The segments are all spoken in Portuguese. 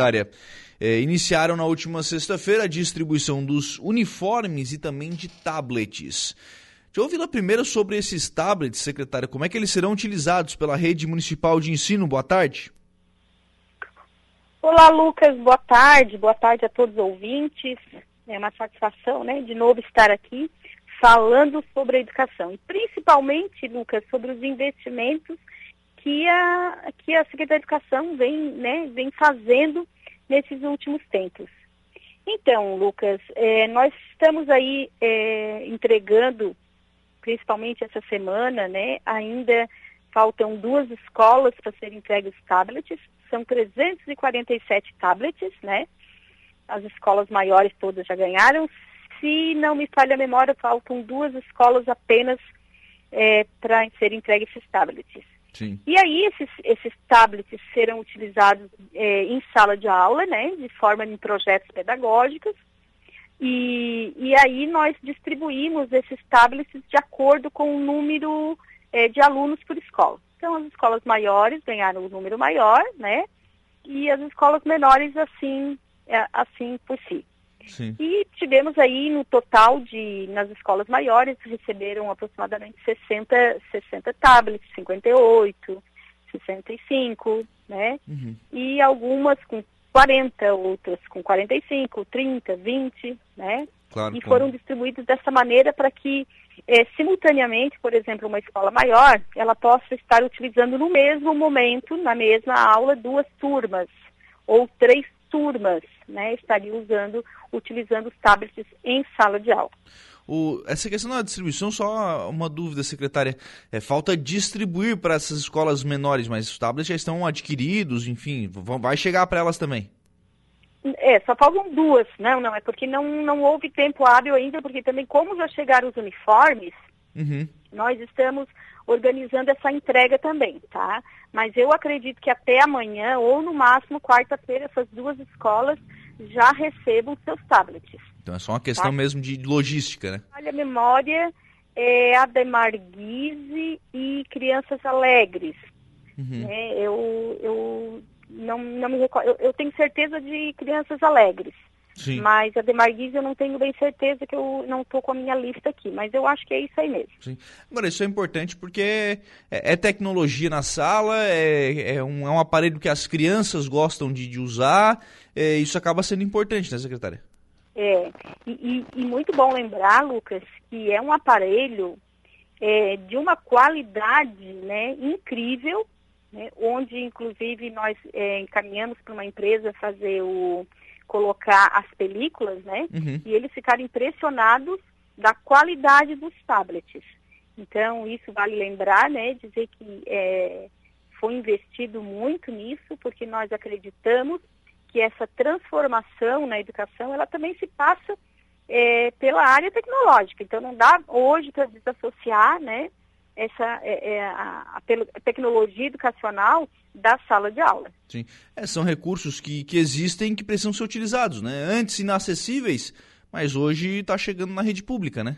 área. É, iniciaram na última sexta-feira a distribuição dos uniformes e também de tablets. Deixa eu ouvir lá primeiro sobre esses tablets, secretária. Como é que eles serão utilizados pela rede municipal de ensino? Boa tarde. Olá, Lucas. Boa tarde. Boa tarde a todos os ouvintes. É uma satisfação, né, de novo estar aqui falando sobre a educação. E principalmente, Lucas, sobre os investimentos que a, que a Secretaria de Educação vem, né, vem fazendo nesses últimos tempos. Então, Lucas, é, nós estamos aí é, entregando, principalmente essa semana, né, ainda faltam duas escolas para serem entregues tablets, são 347 tablets, né? As escolas maiores todas já ganharam. Se não me falha a memória, faltam duas escolas apenas é, para serem entregues esses tablets. Sim. E aí esses, esses tablets serão utilizados é, em sala de aula, né, de forma em projetos pedagógicos, e, e aí nós distribuímos esses tablets de acordo com o número é, de alunos por escola. Então as escolas maiores ganharam o número maior, né, e as escolas menores assim, é, assim por si. Sim. E tivemos aí no total de, nas escolas maiores, receberam aproximadamente 60, 60 tablets, 58, 65, né? Uhum. E algumas com 40, outras com 45, 30, 20, né? Claro, e foram distribuídos dessa maneira para que, é, simultaneamente, por exemplo, uma escola maior, ela possa estar utilizando no mesmo momento, na mesma aula, duas turmas ou três turmas, né, estariam usando, utilizando os tablets em sala de aula. O, essa questão da distribuição, só uma dúvida, secretária. É, falta distribuir para essas escolas menores, mas os tablets já estão adquiridos, enfim, vão, vai chegar para elas também. É, só faltam duas, não, não, é porque não, não houve tempo hábil ainda, porque também como já chegaram os uniformes, uhum. nós estamos organizando essa entrega também, tá? Mas eu acredito que até amanhã, ou no máximo quarta-feira, essas duas escolas já recebam seus tablets. Então é só uma questão tá? mesmo de logística, né? Olha, a memória é Ademar Guise e Crianças Alegres. Uhum. É, eu, eu não, não me recordo. Eu, eu, tenho certeza de Crianças Alegres. Sim. Mas a Demarguise eu não tenho bem certeza que eu não estou com a minha lista aqui, mas eu acho que é isso aí mesmo. Sim. Agora, isso é importante porque é, é tecnologia na sala, é, é, um, é um aparelho que as crianças gostam de, de usar, é, isso acaba sendo importante, né, secretária? É, e, e, e muito bom lembrar, Lucas, que é um aparelho é, de uma qualidade né, incrível, né, onde inclusive nós é, encaminhamos para uma empresa fazer o colocar as películas, né? Uhum. E eles ficaram impressionados da qualidade dos tablets. Então, isso vale lembrar, né? Dizer que é, foi investido muito nisso, porque nós acreditamos que essa transformação na educação, ela também se passa é, pela área tecnológica. Então, não dá hoje para desassociar, né? Essa é, é a, a tecnologia educacional da sala de aula. Sim. É, são recursos que, que existem que precisam ser utilizados, né? Antes inacessíveis, mas hoje está chegando na rede pública, né?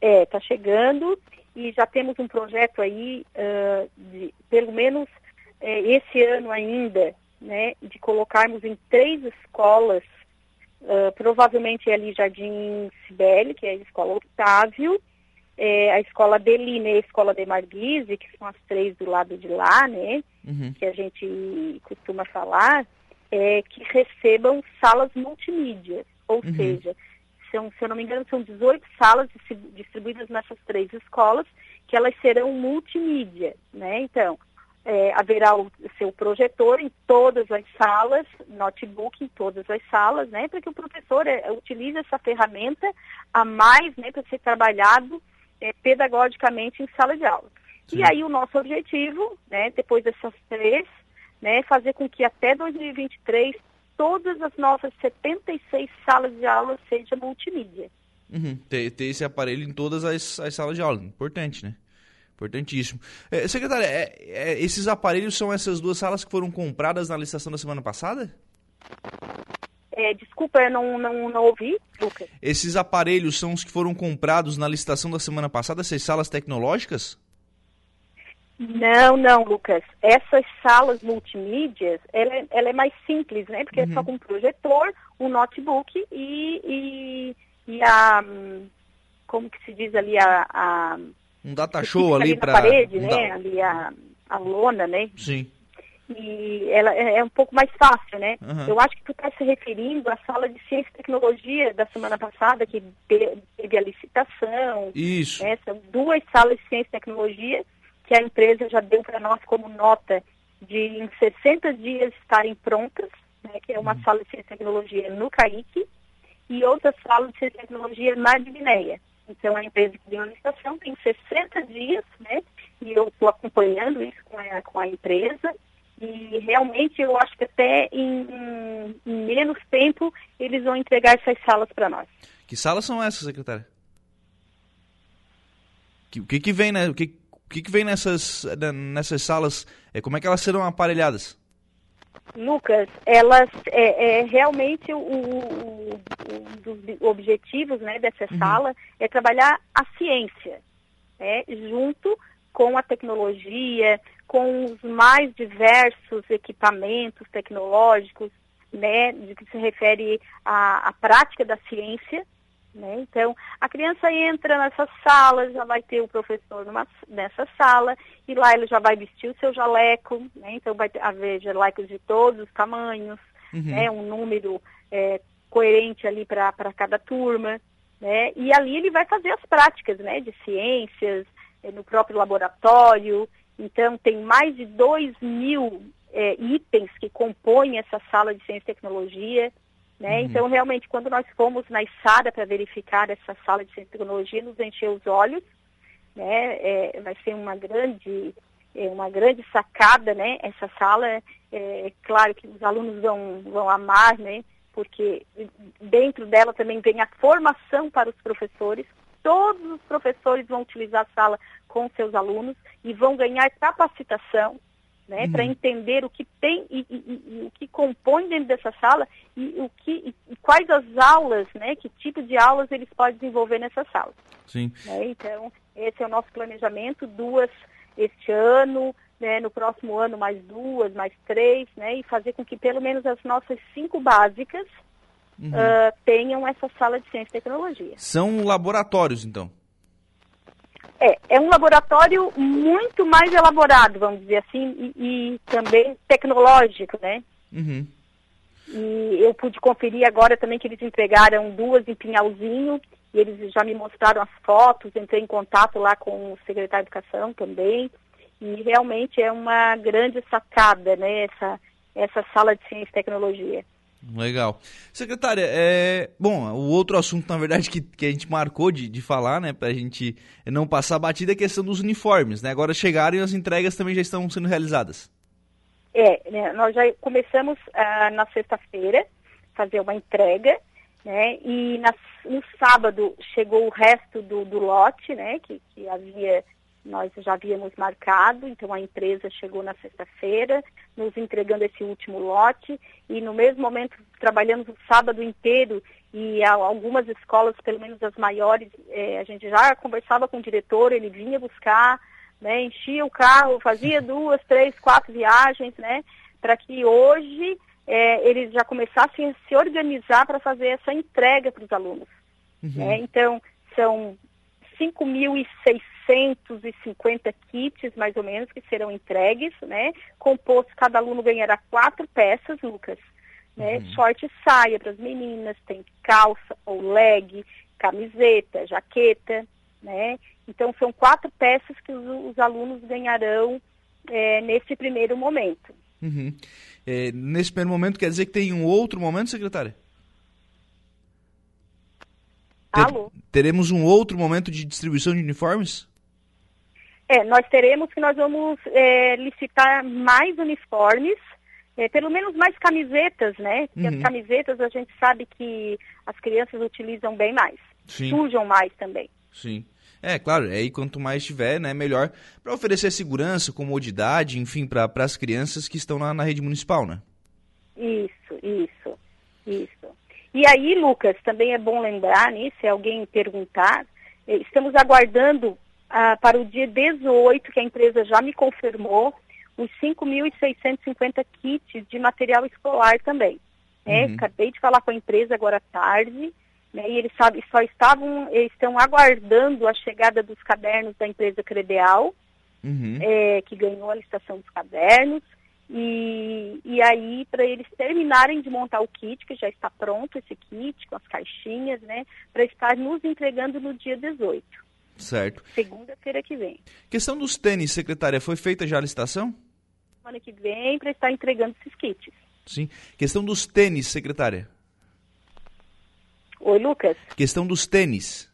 É, está chegando e já temos um projeto aí, uh, de, pelo menos uh, esse ano ainda, né, de colocarmos em três escolas, uh, provavelmente ali Jardim Sibeli, que é a escola Otávio, é, a escola Beline e a escola de Marguise, que são as três do lado de lá, né? Uhum. Que a gente costuma falar, é, que recebam salas multimídia. Ou uhum. seja, são, se eu não me engano, são 18 salas distribuídas nessas três escolas, que elas serão multimídia, né? Então, é, haverá o seu projetor em todas as salas, notebook em todas as salas, né? Para que o professor é, utilize essa ferramenta a mais, né? Para ser trabalhado é, pedagogicamente em sala de aula. Sim. E aí o nosso objetivo, né, depois dessas três, né, fazer com que até 2023 todas as nossas 76 salas de aula sejam multimídia. Uhum. Ter, ter, esse aparelho em todas as, as, salas de aula, importante, né? Importantíssimo. É, secretária, é, é, esses aparelhos são essas duas salas que foram compradas na licitação da semana passada? É, desculpa, eu não, não, não ouvi, Lucas. Esses aparelhos são os que foram comprados na licitação da semana passada, essas salas tecnológicas? Não, não, Lucas. Essas salas multimídias, ela, é, ela é mais simples, né? Porque uhum. é só uhum. com um projetor, um notebook e, e, e, a... Como que se diz ali? A, a um data show ali, para... parede, né? Ali a, a lona, né? Sim e ela é, é um pouco mais fácil, né? Uhum. Eu acho que tu está se referindo à sala de ciência e tecnologia da semana passada, que teve a licitação. Isso. Né? São duas salas de ciência e tecnologia que a empresa já deu para nós como nota de em 60 dias estarem prontas, né? que é uma uhum. sala de ciência e tecnologia no CAIC e outra sala de ciência e tecnologia na Divinéia. Então, a empresa que deu a licitação tem 60 dias, né? E eu estou acompanhando isso com a, com a empresa e realmente eu acho que até em, em menos tempo eles vão entregar essas salas para nós. Que salas são essas, secretária? O que, que vem, né? O que, o que, que vem nessas, nessas salas? É, como é que elas serão aparelhadas? Lucas, elas é, é realmente o, o, um dos objetivos né, dessa uhum. sala é trabalhar a ciência, né, junto com a tecnologia, com os mais diversos equipamentos tecnológicos, né, de que se refere à, à prática da ciência. Né? Então, a criança entra nessa sala, já vai ter o professor numa, nessa sala, e lá ele já vai vestir o seu jaleco, né? então vai haver jalecos de todos os tamanhos, uhum. né? um número é, coerente ali para cada turma. Né? E ali ele vai fazer as práticas né? de ciências, é, no próprio laboratório, então, tem mais de 2 mil é, itens que compõem essa sala de ciência e tecnologia. Né? Uhum. Então, realmente, quando nós fomos na ISADA para verificar essa sala de ciência e tecnologia, nos encheu os olhos. Né? É, vai ser uma grande, é, uma grande sacada, né? Essa sala, é, é, claro que os alunos vão, vão amar, né? Porque dentro dela também vem a formação para os professores. Todos os professores vão utilizar a sala com seus alunos e vão ganhar capacitação né, uhum. para entender o que tem e, e, e, o que compõe dentro dessa sala e o que e, quais as aulas, né, que tipo de aulas eles podem desenvolver nessa sala. Sim. Né, então esse é o nosso planejamento, duas este ano, né, no próximo ano mais duas, mais três, né, e fazer com que pelo menos as nossas cinco básicas uhum. uh, tenham essa sala de ciência e tecnologia. São laboratórios, então? É, é um laboratório muito mais elaborado, vamos dizer assim, e, e também tecnológico, né? Uhum. E eu pude conferir agora também que eles entregaram duas em Pinhalzinho, e eles já me mostraram as fotos, entrei em contato lá com o secretário de Educação também, e realmente é uma grande sacada, né, essa, essa sala de ciência e tecnologia. Legal. Secretária, é... bom, o outro assunto, na verdade, que, que a gente marcou de, de falar, né, pra gente não passar batida é a questão dos uniformes, né? Agora chegaram e as entregas também já estão sendo realizadas. É, né, nós já começamos uh, na sexta-feira fazer uma entrega, né, e na, no sábado chegou o resto do, do lote, né, que, que havia nós já havíamos marcado, então a empresa chegou na sexta-feira, nos entregando esse último lote, e no mesmo momento trabalhamos o sábado inteiro, e algumas escolas, pelo menos as maiores, é, a gente já conversava com o diretor, ele vinha buscar, né, enchia o carro, fazia duas, três, quatro viagens, né, para que hoje é, eles já começassem a se organizar para fazer essa entrega para os alunos. Uhum. Né? Então, são 5.600 150 kits, mais ou menos, que serão entregues, né? Composto, cada aluno ganhará quatro peças, Lucas. Né? Uhum. Short e saia para as meninas, tem calça ou leg, camiseta, jaqueta, né? Então, são quatro peças que os, os alunos ganharão é, nesse primeiro momento. Uhum. É, nesse primeiro momento, quer dizer que tem um outro momento, secretária? Ter, Alô? Teremos um outro momento de distribuição de uniformes? É, nós teremos que nós vamos é, licitar mais uniformes, é, pelo menos mais camisetas, né? Porque uhum. as camisetas a gente sabe que as crianças utilizam bem mais, Sim. sujam mais também. Sim. É, claro, aí quanto mais tiver, né, melhor para oferecer segurança, comodidade, enfim, para as crianças que estão na, na rede municipal, né? Isso, isso, isso. E aí, Lucas, também é bom lembrar nisso, se alguém perguntar, é, estamos aguardando ah, para o dia 18, que a empresa já me confirmou, os 5.650 kits de material escolar também. Né? Uhum. Acabei de falar com a empresa agora à tarde, né? e eles sabe, só estavam, eles estão aguardando a chegada dos cadernos da empresa Credeal, uhum. é, que ganhou a licitação dos cadernos, e, e aí para eles terminarem de montar o kit, que já está pronto esse kit, com as caixinhas, né, para estar nos entregando no dia 18. Certo. Segunda-feira que vem. Questão dos tênis, secretária, foi feita já a licitação? Semana que vem para estar entregando esses kits. Sim. Questão dos tênis, secretária. Oi, Lucas. Questão dos tênis.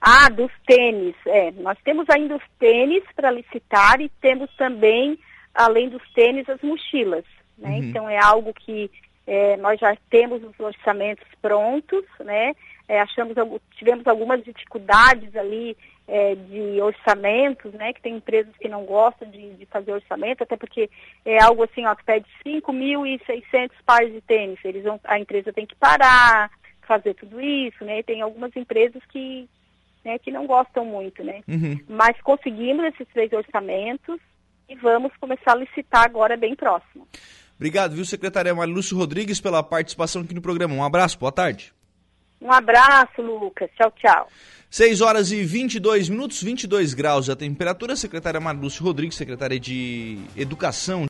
Ah, dos tênis. É, nós temos ainda os tênis para licitar e temos também, além dos tênis, as mochilas. Né? Uhum. Então é algo que é, nós já temos os orçamentos prontos, né? É, achamos, tivemos algumas dificuldades ali é, de orçamentos, né? Que tem empresas que não gostam de, de fazer orçamento, até porque é algo assim, ó, que pede 5.600 pares de tênis. Eles vão, a empresa tem que parar, fazer tudo isso, né? Tem algumas empresas que, né, que não gostam muito, né? Uhum. Mas conseguimos esses três orçamentos e vamos começar a licitar agora bem próximo. Obrigado, viu, secretária Marilúcio Rodrigues, pela participação aqui no programa. Um abraço, boa tarde. Um abraço, Lucas. Tchau, tchau. 6 horas e 22 minutos, 22 graus a temperatura. Secretária Marilúcio Rodrigues, secretária de Educação